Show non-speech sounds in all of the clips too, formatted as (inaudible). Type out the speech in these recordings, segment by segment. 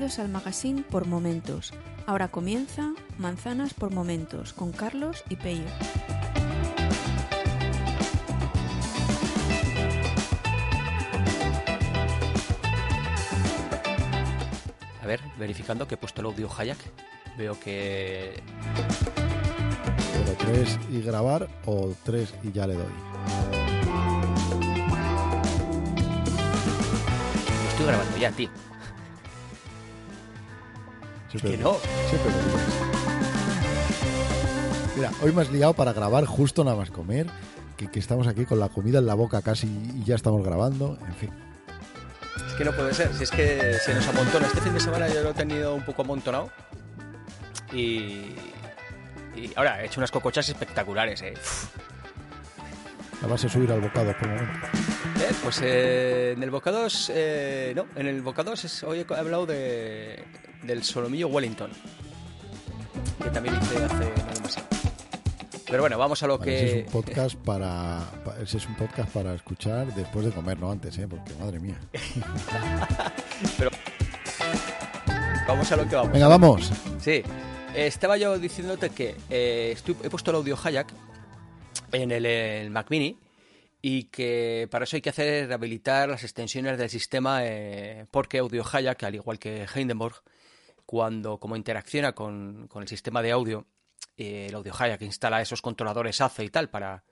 Bienvenidos al magazine por momentos. Ahora comienza Manzanas por momentos con Carlos y Peyo. A ver, verificando que he puesto el audio Hayak. Veo que. Pero tres y grabar o tres y ya le doy. Lo estoy grabando ya, tío. Siempre que no. siempre. Mira, hoy me has liado para grabar justo nada más comer. Que, que estamos aquí con la comida en la boca casi y ya estamos grabando. En fin. Es que no puede ser. Si es que se nos amontona. Este fin de semana yo lo he tenido un poco amontonado. Y. Y ahora he hecho unas cocochas espectaculares, eh. Uf. La vas a subir al bocado por el momento. Eh, Pues eh, en el bocados. eh, no, en el bocados es- hoy he hablado de, del solomillo Wellington. Que también hice hace no demasiado. Pero bueno, vamos a lo Vale, que. ese es un podcast para, pa- ese es un podcast para escuchar después de comer, no antes, ¿eh? Porque madre mía. (laughs) Vamos a lo que vamos. Venga, vamos. Sí, estaba yo diciéndote que eh, estoy- he puesto el audio Hayak en el, el Mac Mini y que para eso hay que hacer rehabilitar las extensiones del sistema eh, porque audio Hayak, al igual que Hindenburg, cuando como interacciona con, con el sistema de audio, eh, el audio Hayak instala esos controladores ACE y tal para,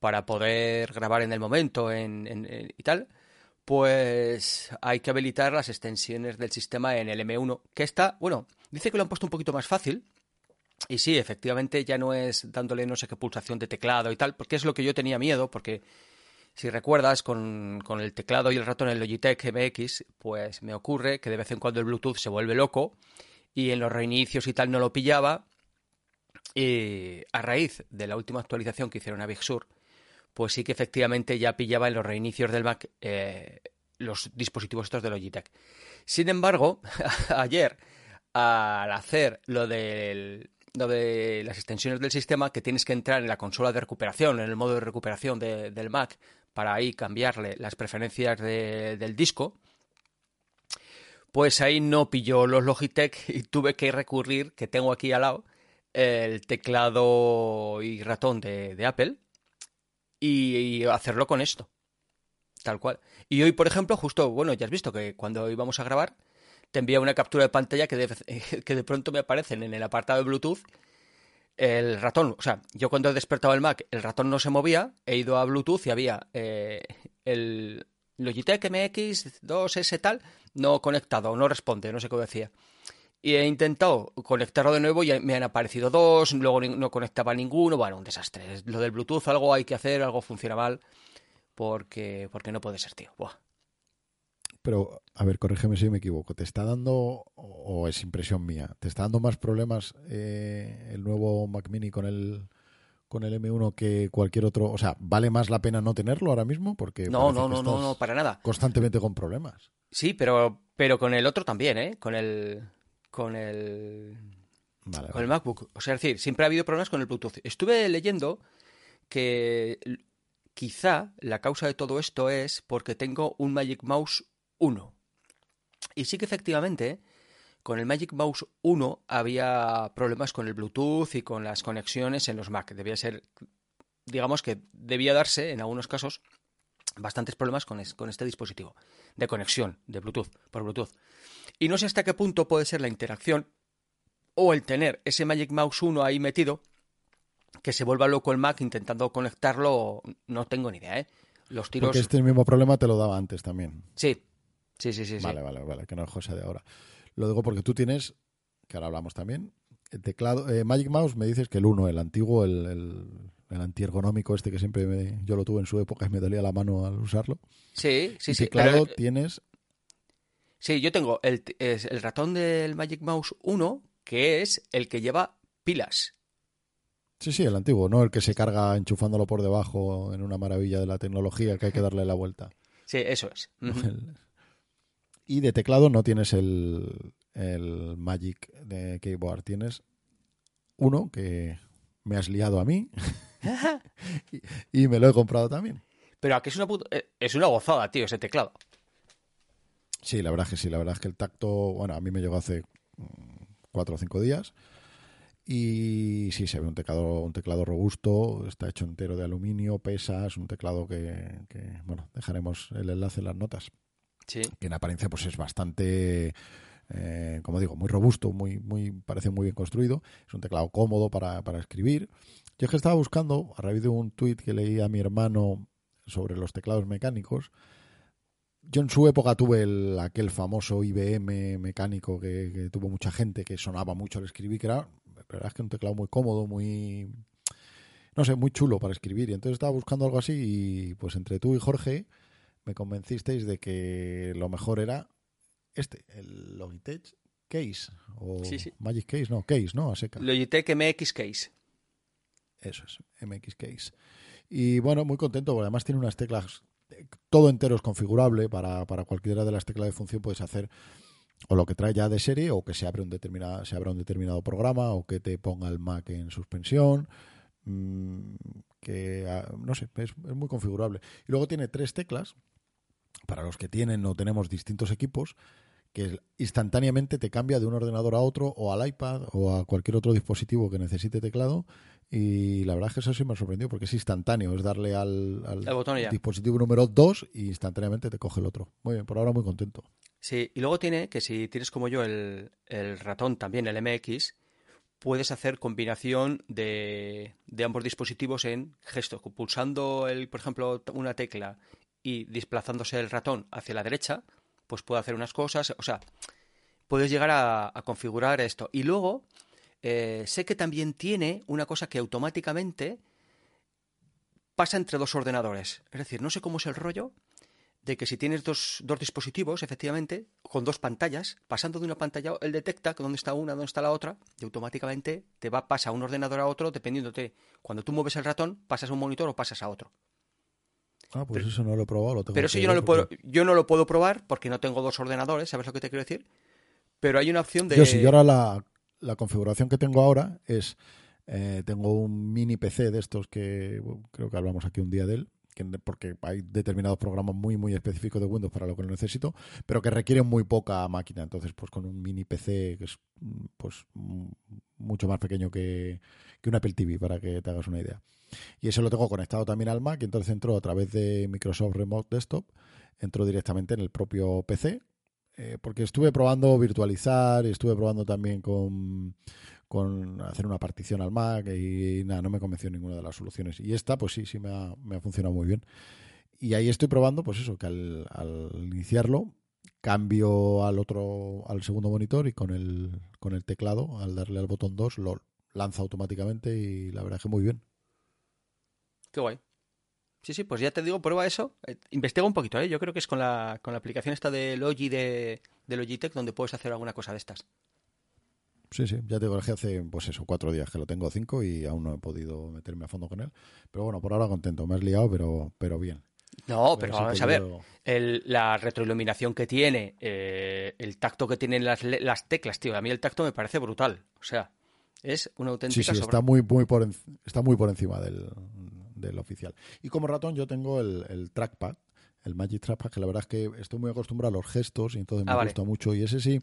para poder grabar en el momento en- en- en- y tal, pues hay que habilitar las extensiones del sistema en el M1, que está, bueno, dice que lo han puesto un poquito más fácil. Y sí, efectivamente ya no es dándole no sé qué pulsación de teclado y tal, porque es lo que yo tenía miedo, porque si recuerdas, con, con el teclado y el ratón en Logitech MX, pues me ocurre que de vez en cuando el Bluetooth se vuelve loco y en los reinicios y tal no lo pillaba. Y a raíz de la última actualización que hicieron a Big Sur, pues sí que efectivamente ya pillaba en los reinicios del Mac eh, los dispositivos estos de Logitech. Sin embargo, (laughs) ayer, al hacer lo, del- lo de las extensiones del sistema, que tienes que entrar en la consola de recuperación, en el modo de recuperación de- del Mac, para ahí cambiarle las preferencias de- del disco, pues ahí no pilló los Logitech y tuve que recurrir, que tengo aquí al lado, el teclado y ratón de, de Apple y, y hacerlo con esto. Tal cual. Y hoy, por ejemplo, justo, bueno, ya has visto que cuando íbamos a grabar, te envía una captura de pantalla (laughs) que de, pronto me aparecen en el apartado de Bluetooth el ratón. O sea, yo cuando he despertado el Mac, el ratón no se movía, he ido a Bluetooth y había eh, el Logitech MX2S tal, no conectado, no responde, no sé cómo decía. Y he intentado conectarlo de nuevo y me han aparecido dos, luego no conectaba ninguno. Bueno, un desastre. Lo del Bluetooth, algo hay que hacer, algo funciona mal. Porque, porque no puede ser, tío. Buah. Pero, a ver, corrígeme si me equivoco. ¿Te está dando, o es impresión mía, te está dando más problemas eh, el nuevo Mac Mini con el, con el M1 que cualquier otro? O sea, ¿vale más la pena no tenerlo ahora mismo? Porque No, no, no, no, no, para nada. Constantemente con problemas. Sí, pero, pero con el otro también, ¿eh? Con el. Con el. Vale, Con el. MacBook. O sea, es decir, siempre ha habido problemas con el Bluetooth. Estuve leyendo que quizá la causa de todo esto es porque tengo un Magic Mouse 1. Y sí que efectivamente, con el Magic Mouse 1 había problemas con el Bluetooth y con las conexiones en los Mac. Debía ser, digamos que debía darse en algunos casos bastantes problemas con, es- con este dispositivo de conexión de Bluetooth por Bluetooth. Y no sé hasta qué punto puede ser la interacción o el tener ese Magic Mouse 1 ahí metido que se vuelva loco el Mac intentando conectarlo, no tengo ni idea, ¿eh? Los tiros... Porque este mismo problema te lo daba antes también. Sí, sí, sí, sí. sí. Vale, vale, vale, que no es cosa de ahora. Lo digo porque tú tienes, que ahora hablamos también, el teclado, eh, Magic Mouse me dices que el 1, el antiguo, el, el, el antiergonómico este que siempre me- yo lo tuve en su época y me dolía la mano al usarlo. Sí, sí, y sí. teclado pero- tienes, sí, yo tengo el, el ratón del Magic Mouse 1, que es el que lleva pilas. sí, sí, el antiguo, no el que se carga enchufándolo por debajo en una maravilla de la tecnología que hay que darle la vuelta. Sí, eso es. (laughs) El- y de teclado no tienes el, el Magic de Keyboard, tienes uno que me has liado a mí (laughs) (laughs) y, y me lo he comprado también. Pero aquí es una puta- eh, es una gozada, tío, ese teclado. Sí, la verdad es que sí, la verdad es que el tacto, bueno, a mí me llegó hace mm, cuatro o cinco días y sí, se ve un teclado, un teclado robusto, está hecho entero de aluminio, pesa, es un teclado que, que bueno, dejaremos el enlace en las notas. Que en apariencia pues es bastante eh, como digo, muy robusto, muy, muy, parece muy bien construido. Es un teclado cómodo para, para escribir. Yo es que estaba buscando, a raíz de un tuit que leí a mi hermano sobre los teclados mecánicos, yo en su época tuve el, aquel famoso IBM mecánico que, que, tuvo mucha gente, que sonaba mucho al escribir, que era, la verdad es que un teclado muy cómodo, muy, no sé, muy chulo para escribir. Y entonces estaba buscando algo así y pues entre tú y Jorge me convencisteis de que lo mejor era este, el Logitech Case o Sí, sí. Magic Case, no, Case, ¿no? A seca. Logitech MX Case. Eso es, MX Case. Y bueno, muy contento, porque además tiene unas teclas, eh, todo entero es configurable, para, para cualquiera de las teclas de función puedes hacer o lo que trae ya de serie, o que se abre un determinado, se abra un determinado programa, o que te ponga el Mac en suspensión, mm, que ah, no sé, es, es muy configurable. Y luego tiene tres teclas, para los que tienen o tenemos distintos equipos, que instantáneamente te cambia de un ordenador a otro o al iPad o a cualquier otro dispositivo que necesite teclado y la verdad es que eso sí me sorprendió porque es instantáneo, es darle al, botón dispositivo número 2 y instantáneamente te coge el otro. Muy bien, por ahora muy contento. Sí, y luego tiene que si tienes como yo el, el ratón también, el MX, puedes hacer combinación de, de ambos dispositivos en gestos. Pulsando, el, por ejemplo, una tecla y desplazándose el ratón hacia la derecha, pues puede hacer unas cosas. O sea, puedes llegar a, configurar esto. Y luego, eh, sé que también tiene una cosa que automáticamente pasa entre dos ordenadores. Es decir, no sé cómo es el rollo de que si tienes dos, dos dispositivos, efectivamente, con dos pantallas, pasando de una pantalla, él detecta que dónde está una, dónde está la otra, y automáticamente te va, pasa un ordenador a otro, dependiendo de cuando tú mueves el ratón, pasas a un monitor o pasas a otro. Ah, pues eso no lo he probado. Lo tengo Pero eso yo no, lo puedo, yo no lo puedo probar porque no tengo dos ordenadores, ¿sabes lo que te quiero decir? Pero hay una opción de... Yo sí, yo ahora la, la configuración que tengo ahora es, eh, tengo un mini PC de estos que bueno, creo que hablamos aquí un día de él, que, porque hay determinados programas muy, muy específicos de Windows para lo que lo necesito, pero que requieren muy poca máquina. Entonces, pues con un mini PC que es mm, pues mm, mucho más pequeño que, que un Apple TV, para que te hagas una idea. Y eso lo tengo conectado también al Mac, y entonces entro a través de Microsoft Remote Desktop, entro directamente en el propio PC, eh, porque estuve probando virtualizar estuve probando también con, con hacer una partición al Mac y, nada, no me convenció ninguna de las soluciones. Y esta, pues sí, sí me ha, me ha funcionado muy bien. Y ahí estoy probando, pues eso, que al iniciarlo cambio al otro, al segundo monitor y con el, con el teclado, al darle al botón 2, lo lanza automáticamente y la verdad es que muy bien. Qué guay. Sí, sí, pues ya te digo, prueba eso. Eh, investiga un poquito, ¿eh? Yo creo que es con la, con la aplicación esta de Logi de, de Logitech donde puedes hacer alguna cosa de estas. Sí, sí, ya te digo, que hace pues eso, cuatro días que lo tengo, cinco, y aún no he podido meterme a fondo con él. Pero bueno, por ahora contento, me has liado, pero, pero bien. No, pero vamos a ver. El- la retroiluminación que tiene, eh, el tacto que tienen las, teclas, tío. A mí el tacto me parece brutal. O sea, es una Sí, auténtica sí, sobra- está muy, muy por, en- está muy por encima del, del oficial. Y como ratón yo tengo el, el trackpad, el Magic Trackpad, que la verdad es que estoy muy acostumbrado a los gestos y entonces me Ah, vale. gusta mucho. Y ese sí,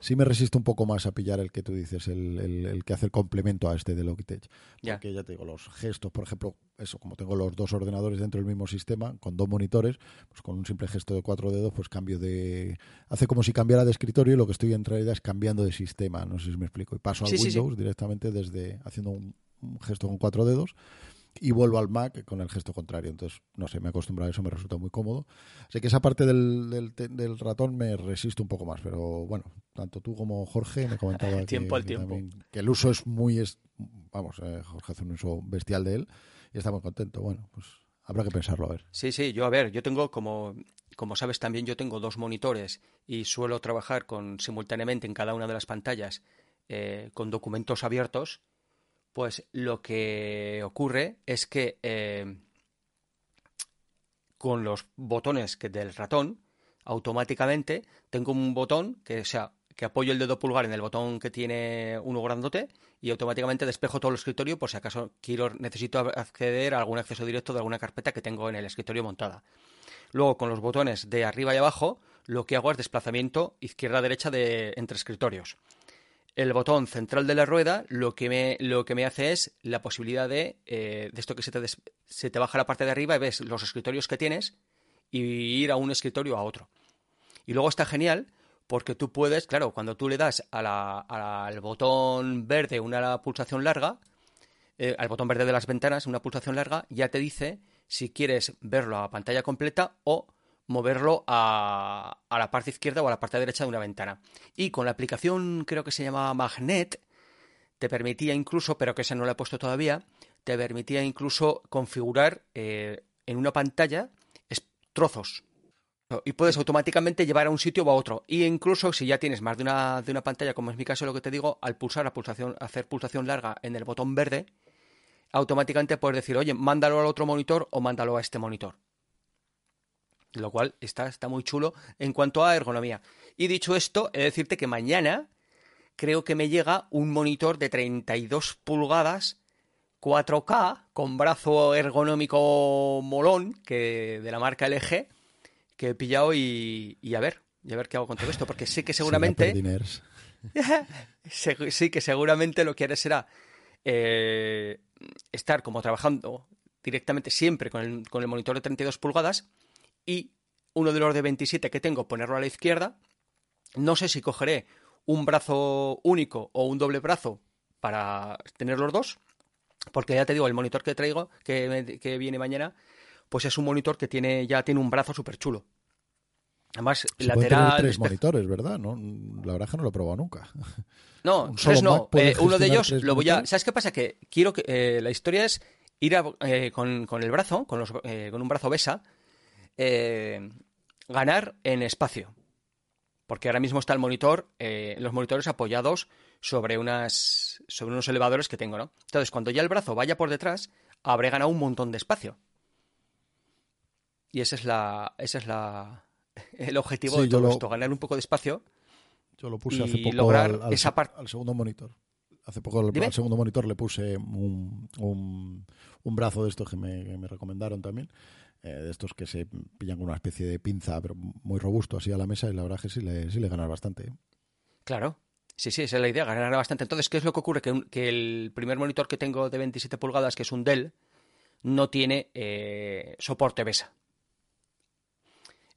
sí me resisto un poco más a pillar el que tú dices, el, el- el que hace el complemento a este de Logitech. Ya. Porque ya te digo, los gestos, por ejemplo, eso, como tengo los dos ordenadores dentro del mismo sistema, con dos monitores, pues con un simple gesto de cuatro dedos, pues cambio de... Hace como si cambiara de escritorio y lo que estoy en realidad es cambiando de sistema, no sé si me explico. Y paso al Sí, sí, sí. Windows directamente desde haciendo un, un gesto con cuatro dedos y vuelvo al Mac con el gesto contrario. Entonces, no sé, me he acostumbrado a eso, me resulta muy cómodo. Así que esa parte del, del, del ratón me resisto un poco más, pero bueno, tanto tú como Jorge me comentaba (laughs) que, Tiempo al que tiempo. también- que el uso es muy, es, vamos, eh, Jorge hace un uso bestial de él y está muy contento. Bueno, pues habrá que pensarlo a ver. Sí, sí, yo a ver, yo tengo como, como sabes también, yo tengo dos monitores y suelo trabajar con simultáneamente en cada una de las pantallas eh, con documentos abiertos, pues lo que ocurre es que eh, con los botones del ratón, automáticamente tengo un botón que, o sea, que apoyo el dedo pulgar en el botón que tiene uno grandote y automáticamente despejo todo el escritorio por si acaso quiero necesito acceder a algún acceso directo de alguna carpeta que tengo en el escritorio montada. Luego con los botones de arriba y abajo lo que hago es desplazamiento izquierda-derecha de, entre escritorios. El botón central de la rueda lo que me, lo que me hace es la posibilidad de, eh, de esto que se te, se te baja la parte de arriba y ves los escritorios que tienes y ir a un escritorio a otro. Y luego está genial porque tú puedes, claro, cuando tú le das al botón verde una pulsación larga, eh, al botón verde de las ventanas, una pulsación larga, ya te dice si quieres verlo a pantalla completa o moverlo a, a, la parte izquierda o a la parte derecha de una ventana. Y con la aplicación, creo que se llama Magnet, te permitía incluso, pero que esa no la he puesto todavía, te permitía incluso configurar eh, en una pantalla trozos. Y puedes automáticamente llevar a un sitio o a otro. Y incluso si ya tienes más de una, de una pantalla, como es mi caso lo que te digo, al pulsar la pulsación, hacer pulsación larga en el botón verde, automáticamente puedes decir, oye, mándalo al otro monitor o mándalo a este monitor. Lo cual está, está muy chulo en cuanto a ergonomía. Y dicho esto, he de decirte que mañana creo que me llega un monitor de 32 pulgadas 4K con brazo ergonómico molón que de la marca LG que he pillado y, a ver, y a ver qué hago con todo esto, porque sé que seguramente (laughs) sí que seguramente lo que haré será eh, estar como trabajando directamente siempre con el, con el monitor de 32 pulgadas y uno de los de 27 que tengo ponerlo a la izquierda. No sé si cogeré un brazo único o un doble brazo para tener los dos porque ya te digo, el monitor que traigo, que, viene mañana, pues es un monitor que tiene ya tiene un brazo súper chulo. Además, lateral. tres monitores, ¿verdad? No, la verdad es que no lo he probado nunca. (laughs) No, tres no. Eh, uno de ellos lo voy a. ¿Sabes qué pasa? Que quiero que. Eh, la historia es ir eh, con, el brazo, con, los, con un brazo besa, ganar en espacio. Porque ahora mismo está el monitor, los monitores apoyados sobre, unas, sobre unos elevadores que tengo, ¿no? Entonces, cuando ya el brazo vaya por detrás, habré ganado un montón de espacio. Y ese es la, ese es la, (laughs) el objetivo de todo esto, ganar un poco de espacio. Yo lo puse hace poco lograr al, esa al segundo monitor. Hace poco al, segundo monitor le puse un, un, brazo de estos que me, me recomendaron también. Eh, de estos que se pillan con una especie de pinza, pero muy robusto así a la mesa, y la verdad es que sí le, sí le ganas bastante. ¿eh? Claro, Sí, sí, esa es la idea, ganar bastante. Entonces, ¿qué es lo que ocurre? Que, el primer monitor que tengo de 27 pulgadas, que es un Dell, no tiene eh, soporte BESA.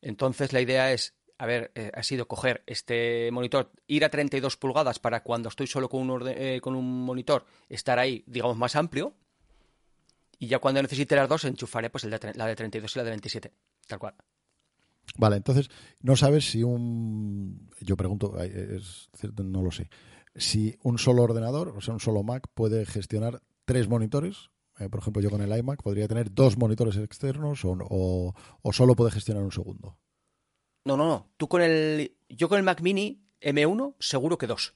Entonces, la idea es, a ver, ha sido coger este monitor, ir a 32 pulgadas para cuando estoy solo con un, eh, con un monitor, estar ahí, digamos, más amplio. Y ya cuando necesite las dos, enchufaré pues la de 32 y la de 27, tal cual. Vale, entonces, no sabes si un. Yo pregunto, es cierto, no lo sé. Si un solo ordenador, o sea, un solo Mac, puede gestionar tres monitores. Eh, por ejemplo, yo con el iMac podría tener dos monitores externos o, o, solo puede gestionar un segundo. No, no, no. Tú con el. Yo con el Mac Mini M1, seguro que dos.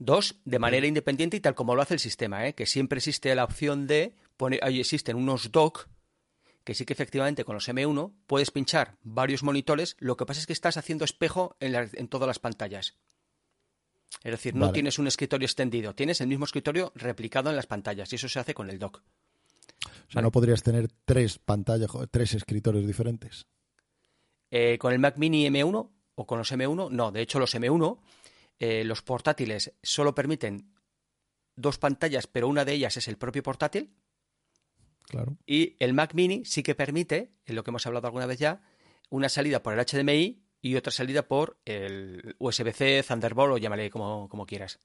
Dos de manera independiente y tal como lo hace el sistema, ¿eh? que siempre existe la opción de poner. Ahí existen unos dock que sí que efectivamente con los M1 puedes pinchar varios monitores, lo que pasa es que estás haciendo espejo en, todas las pantallas. Es decir, no tienes un escritorio extendido, tienes el mismo escritorio replicado en las pantallas y eso se hace con el dock. O sea, no podrías tener tres pantallas, tres escritorios diferentes. Eh, con el Mac Mini M1 o con los M1, no. De hecho, los M1, eh, los portátiles solo permiten dos pantallas, pero una de ellas es el propio portátil. Y el Mac Mini sí que permite, en lo que hemos hablado alguna vez ya, una salida por el HDMI y otra salida por el USB-C, Thunderbolt o llámale como, como quieras.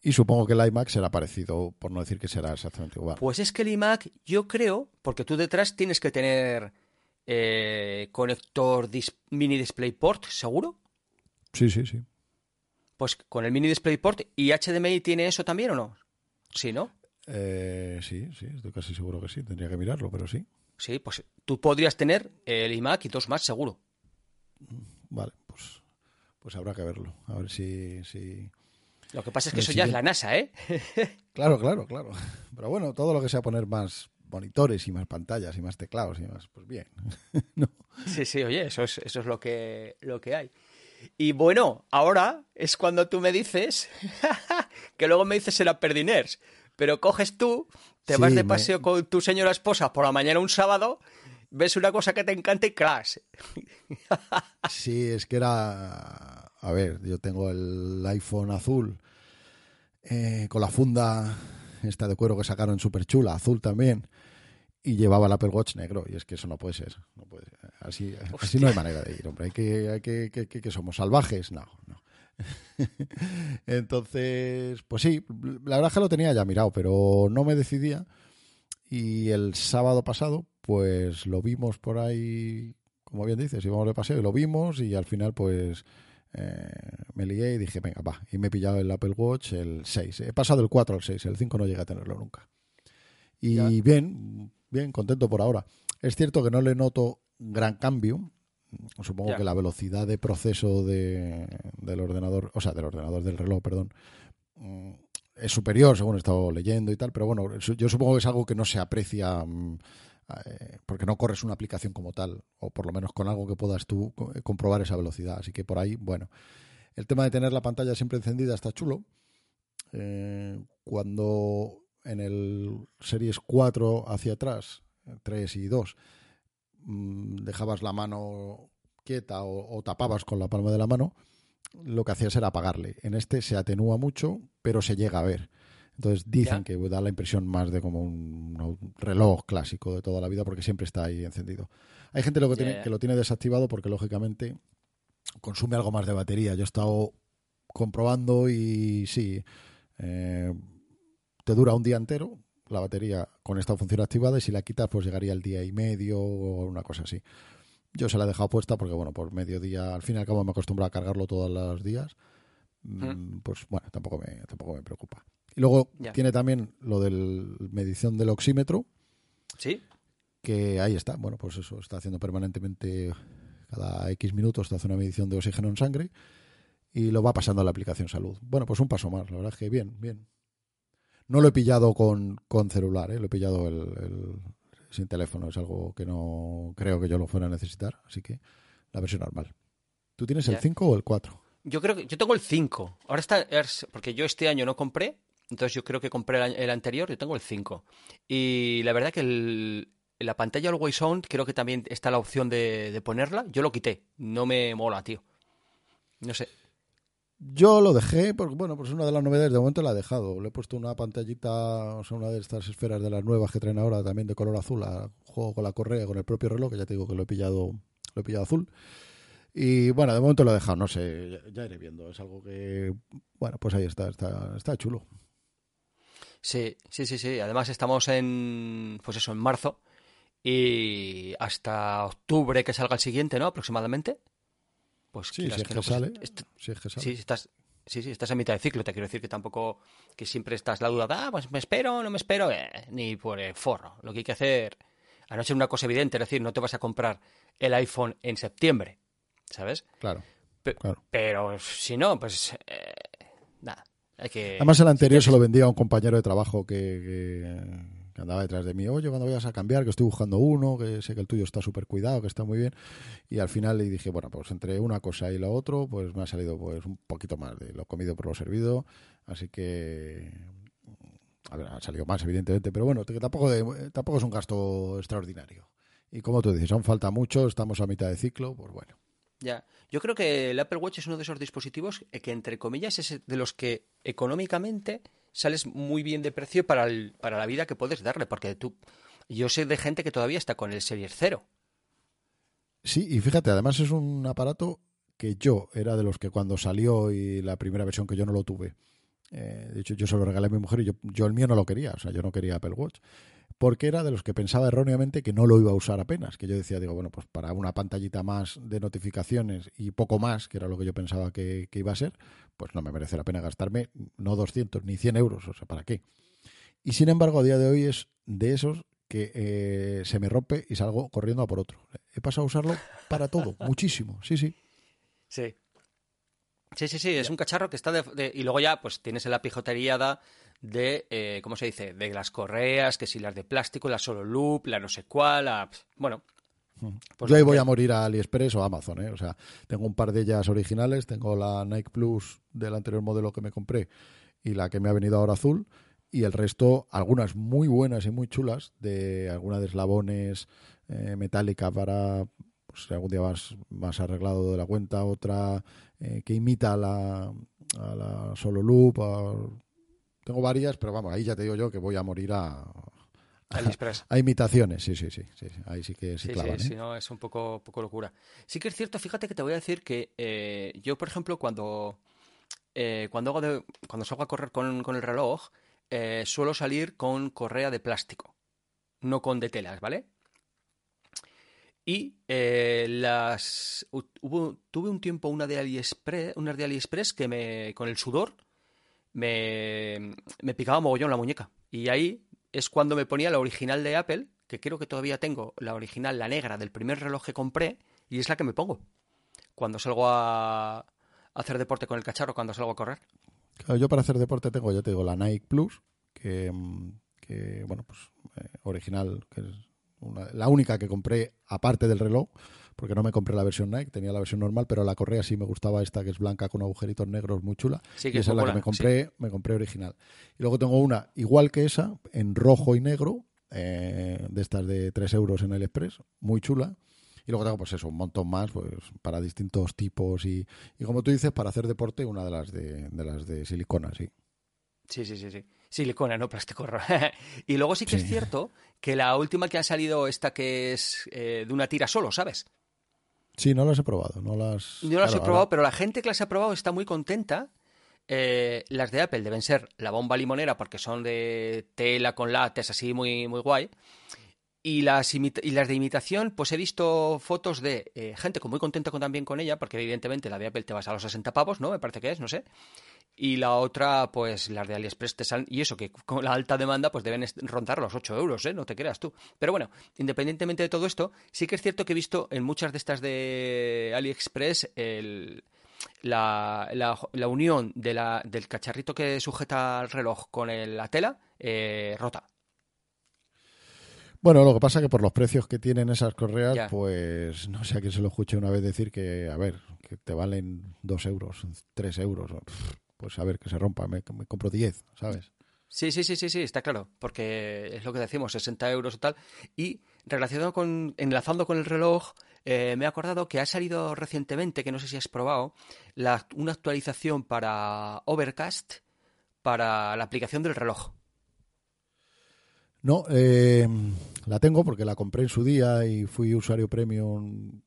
Y supongo que el iMac será parecido, por no decir que será exactamente igual. Pues es que el iMac, yo creo, porque tú detrás tienes que tener eh, conector mini DisplayPort, ¿seguro? Sí, sí, sí. Pues con el mini DisplayPort y HDMI tiene eso también o no? Sí, ¿no? Eh, sí, sí, estoy casi seguro que sí. Tendría que mirarlo, pero sí. Sí, pues tú podrías tener el iMac y dos más, seguro. Vale, pues, pues habrá que verlo. A ver si. si... Lo que pasa es que eso ya es la NASA, ¿eh? (laughs) claro, claro, claro. Pero bueno, todo lo que sea poner más monitores y más pantallas y más teclados y más, pues bien. (laughs) Sí, sí, oye, eso es, eso es lo que, lo que hay. Y bueno, ahora es cuando tú me dices (laughs) que luego me dices era Perdiners pero coges tú, te vas de paseo con tu señora esposa por la mañana un sábado, ves una cosa que te encanta y crash. (laughs) sí, es que era... A ver, yo tengo el iPhone azul eh, con la funda esta de cuero que sacaron súper chula, azul también, y llevaba el Apple Watch negro. Y es que eso no puede ser. No puede Así, así no hay manera de ir, hombre. Hay que, hay que, que, somos salvajes. No, no. (laughs) Entonces, pues sí, la verdad es que lo tenía ya mirado, pero no me decidía. Y el sábado pasado, pues lo vimos por ahí, como bien dices, íbamos de paseo y lo vimos y al final, pues eh, me lié y dije, venga, va. Y me he pillado el Apple Watch el 6. He pasado el 4 al 6, el 5 no llegué a tenerlo nunca. Y bien, bien, contento por ahora. Es cierto que no le noto gran cambio. Supongo que la velocidad de proceso de, del ordenador, o sea, del ordenador del reloj, perdón, mm, es superior, según he estado leyendo y tal, pero bueno, yo supongo que es algo que no se aprecia mm, eh, porque no corres una aplicación como tal, o por lo menos con algo que puedas tú eh, comprobar esa velocidad. Así que por ahí, bueno, el tema de tener la pantalla siempre encendida está chulo. Eh, cuando en el Series 4 hacia atrás, 3 y 2, mm, dejabas la mano quieta o, tapabas con la palma de la mano, lo que hacías era apagarle. En este se atenúa mucho, pero se llega a ver. Entonces dicen que da la impresión más de como un, reloj clásico de toda la vida porque siempre está ahí encendido. Hay gente lo que, tiene, que lo tiene desactivado porque lógicamente consume algo más de batería. Yo he estado comprobando y sí, eh, te dura un día entero la batería con esta función activada y si la quitas pues llegaría el día y medio o una cosa así. Yo se la he dejado puesta porque bueno, por mediodía, al fin y al cabo me acostumbro a cargarlo todos los días. Mm, pues bueno, tampoco me, tampoco me preocupa. Y luego tiene también lo de medición del oxímetro. Sí. Que ahí está. Bueno, pues eso, está haciendo permanentemente, cada X minutos, está hace una medición de oxígeno en sangre y lo va pasando a la aplicación salud. Bueno, pues un paso más, la verdad es que bien, bien. No lo he pillado con, con celular, ¿eh? lo he pillado el, sin teléfono, es algo que no creo que yo lo fuera a necesitar, así que la versión normal. ¿Tú tienes el 5 o el 4? Yo creo que yo tengo el 5. Ahora está, porque yo este año no compré, entonces yo creo que compré el, anterior, yo tengo el 5. Y la verdad que el, la pantalla Always On creo que también está la opción de, ponerla. Yo lo quité, no me mola, tío. No sé. Yo lo dejé, porque bueno, pues una de las novedades de momento la he dejado. Le he puesto una pantallita, o sea, una de estas esferas de las nuevas que traen ahora, también de color azul, a juego con la correa, con el propio reloj, que ya te digo que lo he pillado, lo he pillado azul. Y bueno, de momento lo he dejado, no sé, ya, iré viendo. Es algo que, bueno, pues ahí está, está, está chulo. Sí, sí, sí, sí. Además estamos en, pues eso, en marzo y hasta octubre que salga el siguiente, ¿no? Aproximadamente. Pues sí, si es que, sale, sí, Sí, estás, sí, sí, estás en mitad de ciclo. Te quiero decir que tampoco, que siempre estás la duda, ah, pues me espero, no me espero, eh, ni por el forro. Lo que hay que hacer, a no ser una cosa evidente, es decir, no te vas a comprar el iPhone en septiembre, ¿sabes? Claro. Pero si no, pues eh, nada. Además, el anterior se lo vendía a un compañero de trabajo que, andaba detrás de mí. Oye, cuando vayas a cambiar, que estoy buscando uno, que sé que el tuyo está súper cuidado, que está muy bien. Y al final le dije, bueno, pues entre una cosa y la otra, pues me ha salido pues un poquito más de lo comido por lo servido. Así que a ver, ha salido más, evidentemente, pero bueno, que tampoco, tampoco es un gasto extraordinario. Y como tú dices, aún falta mucho, estamos a mitad de ciclo, pues bueno. Ya. Yo creo que el Apple Watch es uno de esos dispositivos que, entre comillas, es de los que económicamente sales muy bien de precio para, para la vida que puedes darle, porque tú, yo sé de gente que todavía está con el Series 0. Sí, y fíjate, además es un aparato que yo era de los que cuando salió y la primera versión que yo no lo tuve, eh, de hecho yo se lo regalé a mi mujer y yo, yo el mío no lo quería, o sea, yo no quería Apple Watch porque era de los que pensaba erróneamente que no lo iba a usar apenas, que yo decía, digo, bueno, pues para una pantallita más de notificaciones y poco más, que era lo que yo pensaba que, iba a ser, pues no me merece la pena gastarme no 200 ni 100 euros, o sea, ¿para qué? Y sin embargo, a día de hoy es de esos que eh, se me rompe y salgo corriendo a por otro. He pasado a usarlo para todo, (laughs) muchísimo, sí, sí. Sí. Sí, sí, sí, es un cacharro que está de, Y luego ya, pues tienes la pijotería de, eh, ¿cómo se dice? De las correas, que si las de plástico, la solo loop, la no sé cuál, la... bueno. Pues Yo ahí voy a morir a AliExpress o a Amazon, ¿eh? O sea, tengo un par de ellas originales, tengo la Nike Plus del anterior modelo que me compré y la que me ha venido ahora azul y el resto, algunas muy buenas y muy chulas, de alguna de eslabones eh, metálica para pues, si algún día vas más arreglado de la cuenta, otra eh, que imita a la, a la solo loop. Tengo varias, pero vamos, ahí ya te digo yo que voy a morir a, a, (laughs) imitaciones, sí, sí, sí, sí, Ahí sí que sí, clavan, sí, ¿eh? no, es un poco, poco locura. Sí que es cierto, fíjate que te voy a decir que eh, yo, por ejemplo, cuando, cuando, hago cuando salgo a correr con, con el reloj, suelo salir con correa de plástico, no con de telas, ¿vale? Y eh, las hubo, tuve un tiempo una de AliExpress, unas de AliExpress que me con el sudor me, me picaba mogollón la muñeca. Y ahí es cuando me ponía la original de Apple, que creo que todavía tengo la original, la negra del primer reloj que compré, y es la que me pongo cuando salgo a, hacer deporte con el cacharro, cuando salgo a correr. yo para hacer deporte tengo, ya te digo, la Nike Plus, que, bueno, pues eh, original, que es la única que compré aparte del reloj, porque no me compré la versión Nike, tenía la versión normal, pero la correa sí me gustaba esta que es blanca con agujeritos negros, muy chula. Sí, que esa es la que me compré, me compré original. Y luego tengo una igual que esa, en rojo y negro, eh, de estas de 3 euros en el Express, muy chula. Y luego tengo, pues eso, un montón más, pues para distintos tipos y, y como tú dices, para hacer deporte, una de las de, de las de silicona, sí. Sí, sí, sí, sí. Silicona, no plástico. (laughs) y luego sí que es cierto que la última que ha salido, esta que es eh, de una tira solo, ¿sabes? Sí, no las he probado. No las, Yo no las he probado, pero la gente que las ha probado está muy contenta. Eh, las de Apple deben ser la bomba limonera porque son de tela con látex, así muy, muy guay. Y las, y las de imitación, pues he visto fotos de eh, gente muy contenta con, también con ella, porque evidentemente la de Apple te vas a los 60 pavos, ¿no? Me parece que es, no sé y la otra, pues las de AliExpress te salen, y eso que con la alta demanda, pues deben rondar los 8 euros, ¿eh? No te creas tú. Pero bueno, independientemente de todo esto, sí que es cierto que he visto en muchas de estas de AliExpress el, la, la, unión de la, del cacharrito que sujeta al reloj con la tela eh, rota. Bueno, lo que pasa es que por los precios que tienen esas correas, pues no sé a quién se lo escuché una vez decir que, a ver, que te valen 2 euros, 3 euros pues a ver, que se rompa, me, compro 10, ¿sabes? Sí, sí, sí, sí, sí, está claro, porque es lo que decimos, 60 euros o tal. Y relacionado con, enlazando con el reloj, eh, me he acordado que ha salido recientemente, que no sé si has probado, la, una actualización para Overcast para la aplicación del reloj. No, eh, la tengo porque la compré en su día y fui usuario premium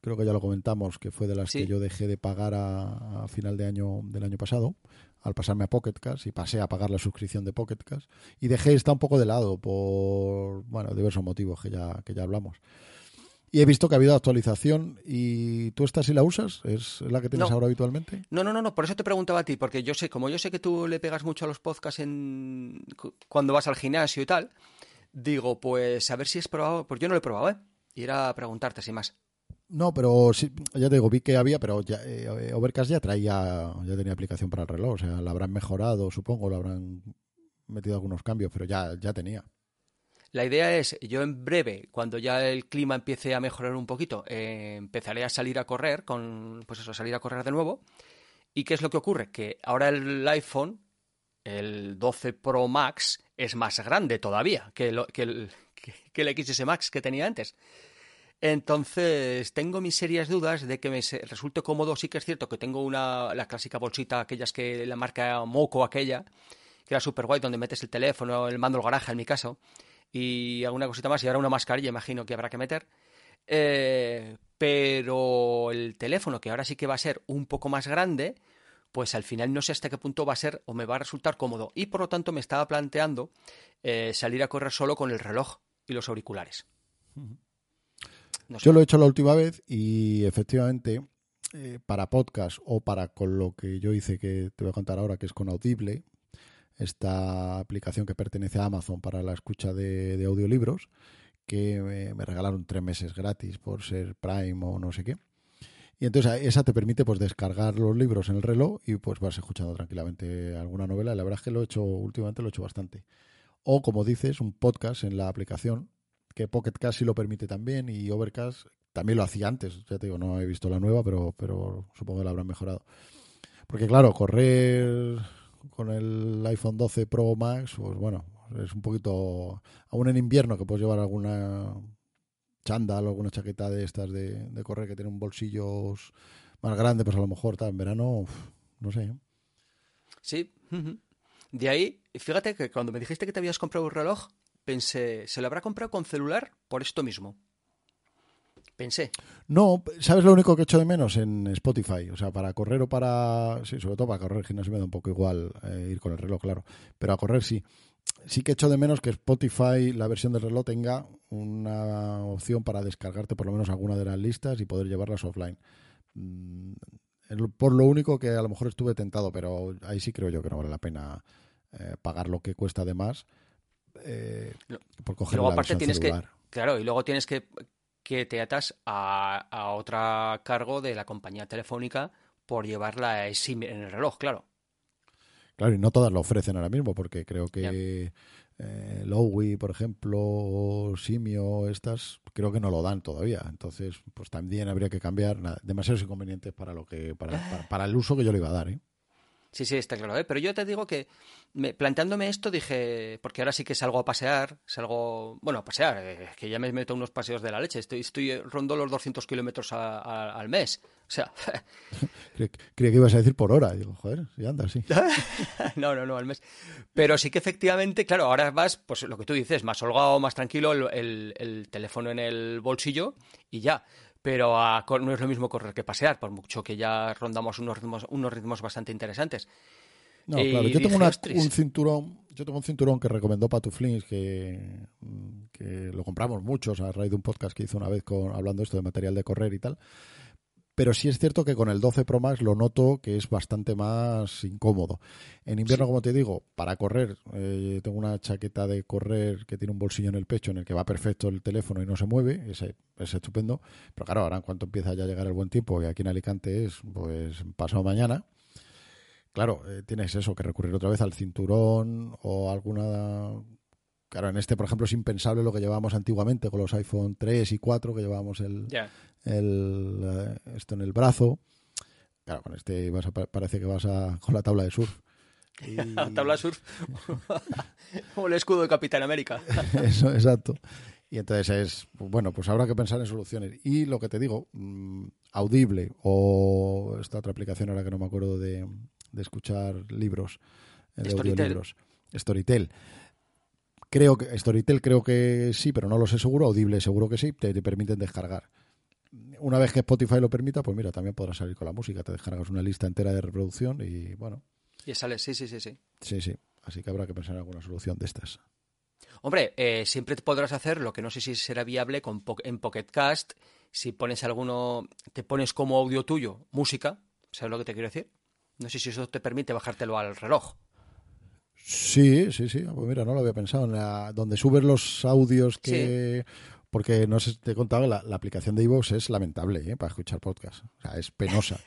creo que ya lo comentamos, que fue de las que yo dejé de pagar a, final de año del año pasado, al pasarme a Pocketcast y pasé a pagar la suscripción de Pocketcast y dejé esta un poco de lado por bueno diversos motivos que ya que ya hablamos. Y he visto que ha habido actualización y tú esta sí la usas, es la que tienes ahora habitualmente. No, no, no, no, por eso te preguntaba a ti, porque yo sé, como yo sé que tú le pegas mucho a los podcasts en cuando vas al gimnasio y tal, digo, pues a ver si has probado, pues yo no lo he probado, ¿eh? Y era preguntarte sin más. No, pero sí, ya te digo, vi que había, pero ya, eh, Overcast ya traía, ya tenía aplicación para el reloj, o sea, la habrán mejorado, supongo, la habrán metido algunos cambios, pero ya, ya tenía. La idea es, yo en breve, cuando ya el clima empiece a mejorar un poquito, eh, empezaré a salir a correr, con, pues eso, salir a correr de nuevo. ¿Y qué es lo que ocurre? Que ahora el iPhone, el 12 Pro Max, es más grande todavía que, que, el, que el XS Max que tenía antes. Entonces, tengo mis serias dudas de que me resulte cómodo. Sí que es cierto que tengo una, la clásica bolsita, aquellas que la marca Moco, aquella, que era super guay, donde metes el teléfono, el mando, el garaje, en mi caso, y alguna cosita más, y ahora una mascarilla, imagino que habrá que meter. Eh, pero el teléfono, que ahora sí que va a ser un poco más grande, pues al final no sé hasta qué punto va a ser o me va a resultar cómodo. Y por lo tanto me estaba planteando eh, salir a correr solo con el reloj y los auriculares. Yo lo he hecho la última vez y efectivamente eh, para podcast o para con lo que yo hice que te voy a contar ahora, que es con Audible, esta aplicación que pertenece a Amazon para la escucha de, audiolibros, que me, regalaron tres meses gratis por ser Prime o no sé qué. Y entonces esa te permite pues descargar los libros en el reloj y pues vas escuchando tranquilamente alguna novela. La verdad es que lo he hecho, últimamente lo he hecho bastante. O como dices, un podcast en la aplicación que Pocket Cast sí lo permite también y Overcast también lo hacía antes. Ya te digo, no he visto la nueva, pero, pero supongo que la habrán mejorado. Porque claro, correr con el iPhone 12 Pro Max, pues bueno, es un poquito, aún en invierno que puedes llevar alguna chándal o alguna chaqueta de estas de, de correr que tienen bolsillos más grandes, pues a lo mejor está en verano, no sé. ¿eh? Sí. De ahí, fíjate que cuando me dijiste que te habías comprado un reloj, pensé, ¿se lo habrá comprado con celular por esto mismo? Pensé. No, ¿sabes lo único que echo de menos en Spotify? O sea, para correr o para... Sí, sobre todo para correr, gimnasio me da un poco igual eh, ir con el reloj, claro. Pero a correr sí. Sí que echo de menos que Spotify, la versión del reloj, tenga una opción para descargarte por lo menos alguna de las listas y poder llevarlas offline. Mm, por lo único que a lo mejor estuve tentado, pero ahí sí creo yo que no vale la pena eh, pagar lo que cuesta de más eh, por coger luego, la aparte tienes celular. que claro y luego tienes que que te atas a, a otra cargo de la compañía telefónica por llevarla SIM en el reloj claro Claro, y no todas lo ofrecen ahora mismo, porque creo que eh, Lowy, por ejemplo, Simio, estas, creo que no lo dan todavía. Entonces, pues también habría que cambiar. Nada, demasiados inconvenientes para lo que para, para, para el uso que yo le iba a dar. ¿eh? Sí, sí, está claro. ¿eh? Pero yo te digo que me, planteándome esto dije, porque ahora sí que salgo a pasear, salgo, bueno, a pasear, eh, que ya me meto unos paseos de la leche, estoy, estoy rondo los 200 kilómetros al mes. O sea, (laughs) Cre- Creía que ibas a decir por hora. Digo, joder, si anda así. (laughs) no, no, no, al mes. Pero sí que efectivamente, claro, ahora vas, pues lo que tú dices, más holgado, más tranquilo, el, el- el teléfono en el bolsillo y ya. Pero a cor- no es lo mismo correr que pasear, por mucho que ya rondamos unos ritmos, unos ritmos bastante interesantes. No, claro. Yo dije, tengo una- un cinturón, yo tengo un cinturón que recomendó Patuflins que, mm, que lo compramos muchos a raíz de un podcast que hizo una vez con, hablando esto de material de correr y tal. Pero sí es cierto que con el 12 Pro Max lo noto que es bastante más incómodo. En invierno, como te digo, para correr, eh, tengo una chaqueta de correr que tiene un bolsillo en el pecho en el que va perfecto el teléfono y no se mueve, ese es estupendo. Pero claro, ahora en cuanto empieza ya a llegar el buen tiempo, y aquí en Alicante es pues pasado mañana, claro, eh, tienes eso, que recurrir otra vez al cinturón o alguna... Claro, en este, por ejemplo, es impensable lo que llevábamos antiguamente con los iPhone 3 y 4, que llevábamos el, el, eh, esto en el brazo. Claro, con este vas a- parece que vas a, con la tabla de surf. Y- (laughs) Tabla surf. (laughs) o el escudo de Capitán América. (laughs) Eso, exacto. Y entonces es, bueno, pues habrá que pensar en soluciones. Y lo que te digo, mm, Audible o esta otra aplicación ahora que no me acuerdo de, de escuchar libros, eh, de Storytel. audiolibros. Storytel. Creo que Storytel creo que sí, pero no lo sé seguro. Audible seguro que sí, te, te permiten descargar. Una vez que Spotify lo permita, pues mira, también podrás salir con la música. Te descargas una lista entera de reproducción y bueno, Y sale, sí, sí, sí, sí. sí, sí. Así que habrá que pensar en alguna solución de estas. Hombre, eh, siempre podrás hacer, lo que no sé si será viable con po- en Pocket Cast, si pones alguno, te pones como audio tuyo música, ¿sabes lo que te quiero decir? No sé si eso te permite bajártelo al reloj. Sí, sí, sí. Pues mira, no lo había pensado. En la- donde subes los audios que... Porque no sé si te he contado, la, la aplicación de iVoox es lamentable ¿eh? para escuchar podcast. O sea, es penosa.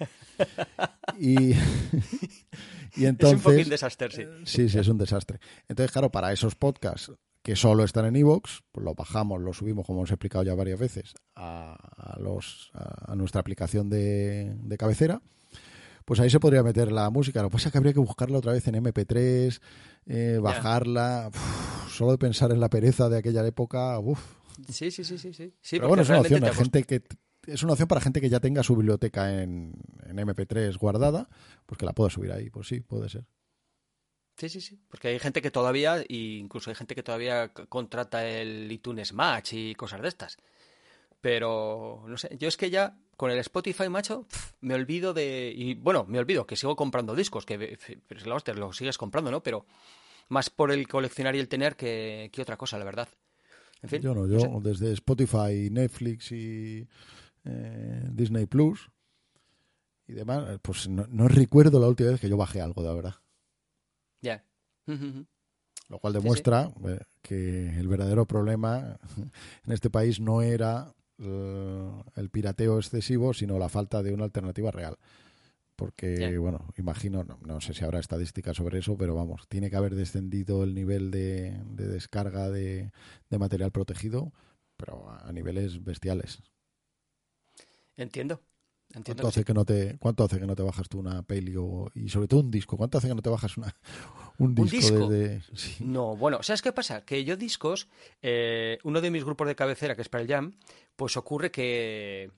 (laughs) y, (laughs) y entonces... es un fucking desastre, sí. Sí, sí, es un desastre. Entonces, claro, para esos podcasts que solo están en iVoox, pues lo bajamos, lo subimos, como os he explicado ya varias veces, a, a los, a, a nuestra aplicación de, de cabecera. Pues ahí se podría meter la música. Lo que pasa es que habría que buscarla otra vez en MP3, eh, bajarla. Uf, solo de pensar en la pereza de aquella época, uf. Sí, sí, sí, sí, sí. Pero bueno, es una opción. Hay gente que, es una opción para gente que ya tenga su biblioteca en, en MP3 guardada, pues que la pueda subir ahí. Pues sí, puede ser. Sí, sí, sí. Porque hay gente que todavía, incluso hay gente que todavía contrata el iTunes Match y cosas de estas. Pero, no sé, yo es que ya con el Spotify, macho, me olvido de... Y bueno, me olvido que sigo comprando discos, que pues, la hostia, lo sigues comprando, ¿no? Pero más por el coleccionar y el tener que, que otra cosa, la verdad. En fin, Yo no, no yo sé. desde Spotify, Netflix y eh, Disney Plus y demás, eh, pues no, no recuerdo la última vez que yo bajé algo, de la verdad. Ya. Lo cual Sí, sí. demuestra que el verdadero problema en este país no era el pirateo excesivo, sino la falta de una alternativa real. Porque, bueno, imagino, no, no sé si habrá estadísticas sobre eso, pero vamos, tiene que haber descendido el nivel de, de descarga de, de material protegido, pero a niveles bestiales. Entiendo. ¿Cuánto hace, que no te, ¿Cuánto hace que no te bajas tú una peli o, y sobre todo un disco? ¿Cuánto hace que no te bajas una, un disco? Desde... No, bueno, ¿sabes qué pasa? Que yo discos, eh, uno de mis grupos de cabecera, que es para el Jam, pues ocurre que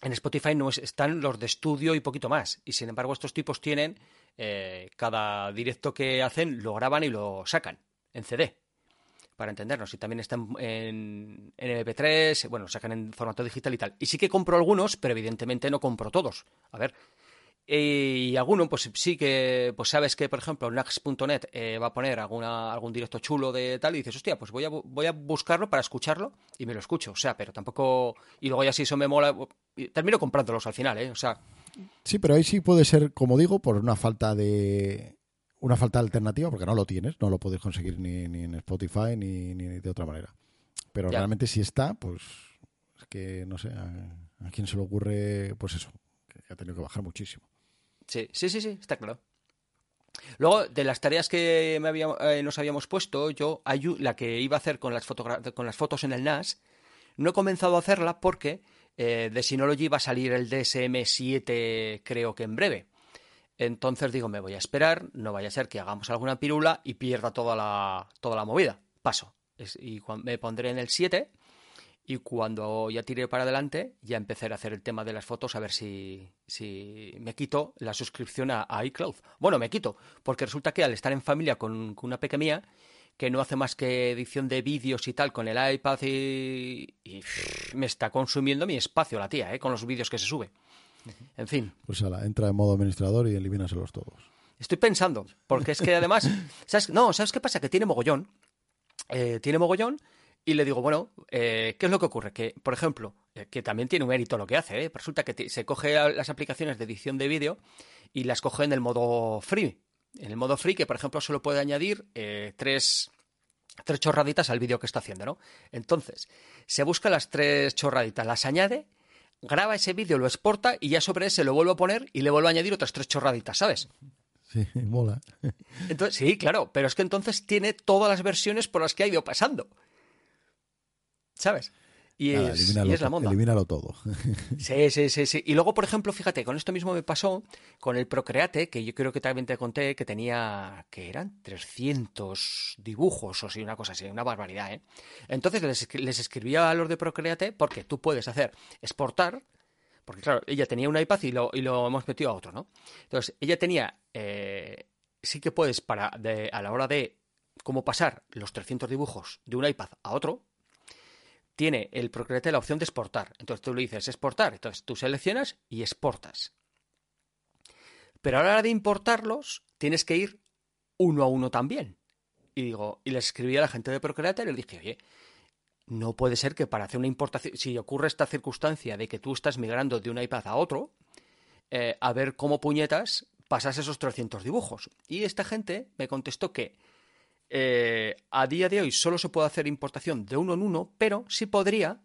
en Spotify no están los de estudio y poquito más. Y sin embargo, estos tipos tienen eh, cada directo que hacen, lo graban y lo sacan en CD para entendernos. Y también están en, MP3, bueno, sacan en formato digital y tal. Y sí que compro algunos, pero evidentemente no compro todos. A ver. Y alguno, pues sí que, pues sabes que, por ejemplo, Nax.net eh, va a poner alguna, algún directo chulo de tal y dices, hostia, pues voy a, voy a buscarlo para escucharlo y me lo escucho. O sea, pero tampoco. Y luego ya si eso me mola, termino comprándolos al final, ¿eh? O sea. Sí, pero ahí sí puede ser, como digo, por una falta de una falta de alternativa porque no lo tienes, no lo puedes conseguir ni, ni en Spotify ni, ni, de otra manera. Pero realmente si está, pues es que no sé, a, quién se le ocurre, pues eso, que ha tenido que bajar muchísimo. Sí, sí, sí, sí, está claro. Luego, de las tareas que me eh, nos habíamos puesto, yo la que iba a hacer con las, con las fotos en el NAS, no he comenzado a hacerla porque eh, de Synology va a salir el DSM7 creo que en breve. Entonces digo, me voy a esperar, no vaya a ser que hagamos alguna pirula y pierda toda la, toda la movida. Paso. y me pondré en el 7 y cuando ya tire para adelante ya empezaré a hacer el tema de las fotos a ver si, si me quito la suscripción a, iCloud. Bueno, me quito, porque resulta que al estar en familia con, una peque mía que no hace más que edición de vídeos y tal con el iPad y, me está consumiendo mi espacio la tía, ¿eh? con los vídeos que se sube. En fin. Pues ala, entra en modo administrador y elimínaselos todos. Estoy pensando, porque es que además, (laughs) ¿sabes? No, ¿sabes qué pasa? Que tiene mogollón. Eh, tiene mogollón y le digo, bueno, eh, ¿qué es lo que ocurre? Que, por ejemplo, eh, que también tiene un mérito lo que hace, resulta que se coge las aplicaciones de edición de vídeo y las coge en el modo free. En el modo free, que por ejemplo solo puede añadir tres, tres chorraditas al vídeo que está haciendo, ¿no? Entonces, se busca las tres chorraditas, las añade graba ese vídeo, lo exporta y ya sobre ese lo vuelvo a poner y le vuelvo a añadir otras tres chorraditas, ¿sabes? Sí, (laughs) mola. Entonces, sí, claro, pero es que entonces tiene todas las versiones por las que ha ido pasando. ¿Sabes? Y, es, la monda. Elimínalo todo. (laughs) Sí, sí, sí, sí. Y luego, por ejemplo, fíjate, con esto mismo me pasó con el Procreate, que yo creo que también te conté que tenía, que eran 300 dibujos o sí, una cosa así, una barbaridad, ¿eh? Entonces les, escribía a los de Procreate porque tú puedes hacer exportar, porque claro, ella tenía un iPad y lo, y lo hemos metido a otro, ¿no? Entonces, ella tenía, eh, sí que puedes, para a la hora de cómo pasar los 300 dibujos de un iPad a otro, tiene el Procreate la opción de exportar. Entonces tú le dices exportar, entonces tú seleccionas y exportas. Pero a la hora de importarlos, tienes que ir uno a uno también. Y digo, y le escribí a la gente de Procreate y le dije, oye, no puede ser que para hacer una importación, si ocurre esta circunstancia de que tú estás migrando de un iPad a otro, eh, a ver cómo puñetas pasas esos 300 dibujos. Y esta gente me contestó que eh, a día de hoy solo se puede hacer importación de uno en uno, pero sí podría,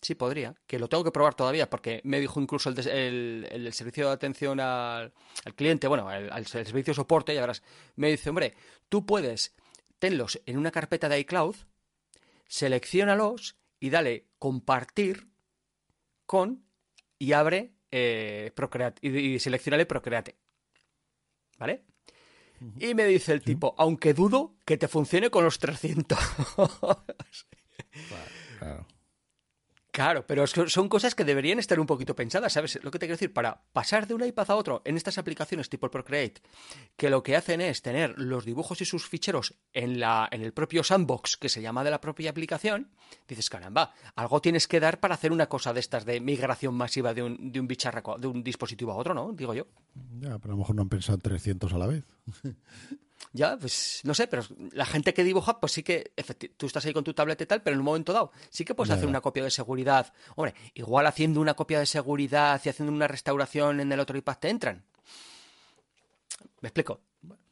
sí podría, que lo tengo que probar todavía porque me dijo incluso el, servicio de atención al, cliente, bueno, al, servicio de soporte, ya verás, me dice, hombre, tú puedes, tenlos en una carpeta de iCloud, seleccionalos y dale compartir con y abre eh, Procreate y, y seleccionale Procreate. ¿Vale? Y me dice el tipo, aunque dudo que te funcione con los 300. claro. Claro, pero son cosas que deberían estar un poquito pensadas, ¿sabes? Lo que te quiero decir, para pasar de un iPad a otro en estas aplicaciones tipo Procreate, que lo que hacen es tener los dibujos y sus ficheros en, la, en el propio sandbox que se llama de la propia aplicación, dices, caramba, algo tienes que dar para hacer una cosa de estas de migración masiva de un, de un bicharraco, de un dispositivo a otro, ¿no? Digo yo. Ya, pero a lo mejor no han pensado en 300 a la vez. Ya, pues no sé, pero la gente que dibuja, pues sí que tú estás ahí con tu tableta y tal, pero en un momento dado sí que puedes hacer una copia de seguridad. Hombre, igual haciendo una copia de seguridad y haciendo una restauración en el otro iPad te entran. ¿Me explico?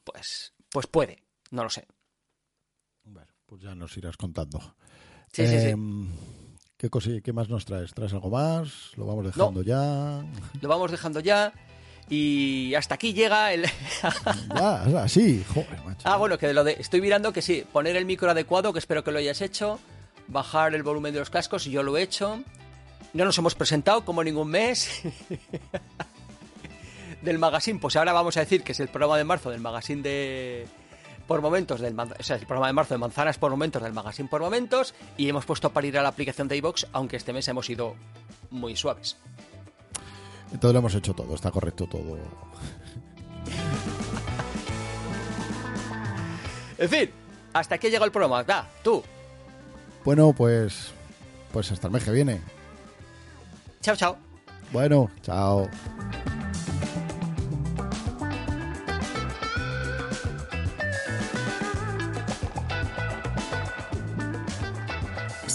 Pues, pues puede, no lo sé. Bueno, pues ya nos irás contando. Sí, sí, sí. Em, ¿qué, ¿Qué más nos traes? ¿Traes algo más? ¿Lo vamos dejando ya? Lo vamos dejando ya. Y hasta aquí llega el. (laughs) ya, así, joder, macho. Ah, bueno, que lo de. Estoy mirando que sí, poner el micro adecuado, que espero que lo hayas hecho. Bajar el volumen de los cascos, yo lo he hecho. no nos hemos presentado como ningún mes (laughs) del magazine. Pues ahora vamos a decir que es el programa de marzo del magazine de por momentos del o sea, el programa de marzo de manzanas por momentos del magazine por momentos y hemos puesto para ir a la aplicación de iBox, aunque este mes hemos ido muy suaves. Entonces lo hemos hecho todo, está correcto todo. en fin, hasta aquí llega el programa. Va, tú. Bueno, pues pues hasta el mes que viene. Chao, chao. Bueno, chao.